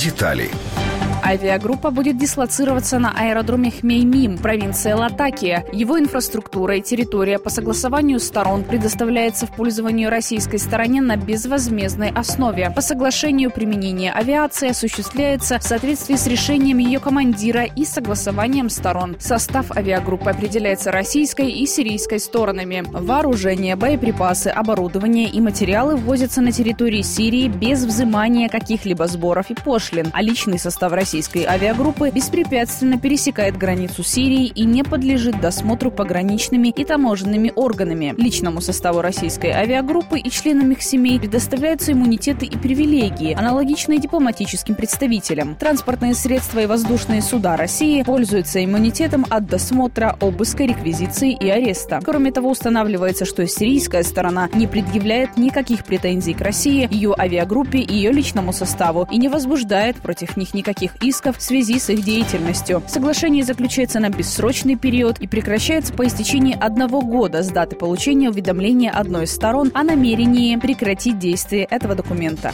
Детали. Авиагруппа будет дислоцироваться на аэродроме Хмеймим, провинция Латакия. Его инфраструктура и территория по согласованию сторон предоставляется в пользование российской стороне на безвозмездной основе. По соглашению применение авиации осуществляется в соответствии с решением ее командира и согласованием сторон. Состав авиагруппы определяется российской и сирийской сторонами. Вооружение, боеприпасы, оборудование и материалы ввозятся на территории Сирии без взимания каких-либо сборов и пошлин, а личный состав России российской авиагруппы беспрепятственно пересекает границу Сирии и не подлежит досмотру пограничными и таможенными органами. Личному составу российской авиагруппы и членам их семей предоставляются иммунитеты и привилегии, аналогичные дипломатическим представителям. Транспортные средства и воздушные суда России пользуются иммунитетом от досмотра, обыска, реквизиции и ареста. Кроме того, устанавливается, что сирийская сторона не предъявляет никаких претензий к России, ее авиагруппе и ее личному составу и не возбуждает против них никаких исков в связи с их деятельностью. Соглашение заключается на бессрочный период и прекращается по истечении одного года с даты получения уведомления одной из сторон о намерении прекратить действие этого документа.